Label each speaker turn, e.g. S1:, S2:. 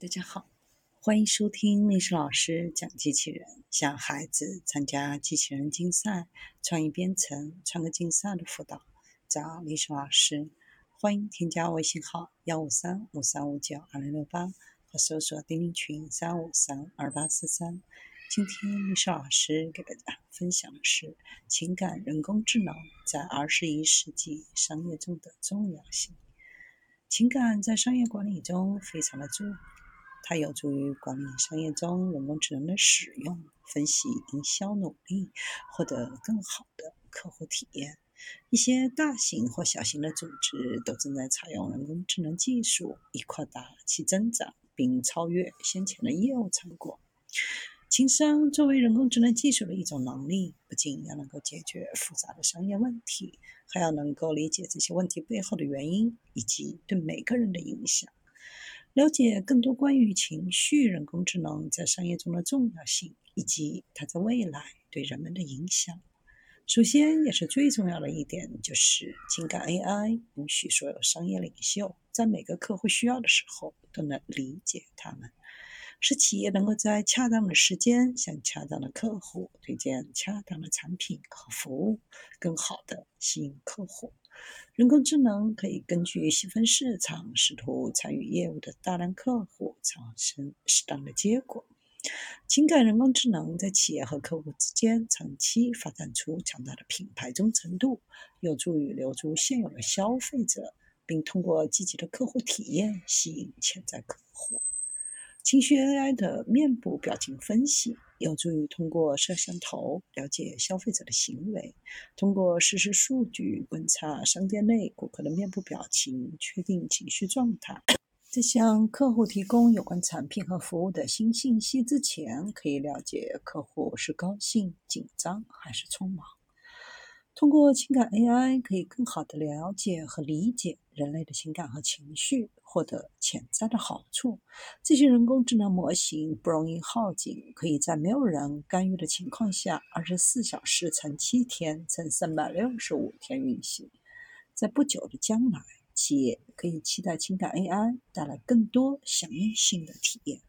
S1: 大家好，欢迎收听历史老师讲机器人，向孩子参加机器人竞赛、创意编程、创客竞赛的辅导，找历史老师。欢迎添加微信号幺五三五三五九二零六八，或搜索钉钉群三五三二八四三。今天历史老师给大家分享的是情感人工智能在二十一世纪商业中的重要性。情感在商业管理中非常的重要。它有助于管理商业中人工智能的使用，分析营销努力，获得更好的客户体验。一些大型或小型的组织都正在采用人工智能技术，以扩大其增长，并超越先前的业务成果。情商作为人工智能技术的一种能力，不仅要能够解决复杂的商业问题，还要能够理解这些问题背后的原因以及对每个人的影响。了解更多关于情绪人工智能在商业中的重要性，以及它在未来对人们的影响。首先，也是最重要的一点，就是情感 AI 允许所有商业领袖在每个客户需要的时候都能理解他们，使企业能够在恰当的时间向恰当的客户推荐恰当的产品和服务，更好地吸引客户。人工智能可以根据细分市场、试图参与业务的大量客户，产生适当的结果。情感人工智能在企业和客户之间长期发展出强大的品牌忠诚度，有助于留住现有的消费者，并通过积极的客户体验吸引潜在客户。情绪 AI 的面部表情分析有助于通过摄像头了解消费者的行为，通过实时数据观察商店内顾客的面部表情，确定情绪状态。在向客户提供有关产品和服务的新信息之前，可以了解客户是高兴、紧张还是匆忙。通过情感 AI，可以更好地了解和理解人类的情感和情绪，获得潜在的好处。这些人工智能模型不容易耗尽，可以在没有人干预的情况下，二十四小时乘七天乘三百六十五天运行。在不久的将来，企业可以期待情感 AI 带来更多响应性的体验。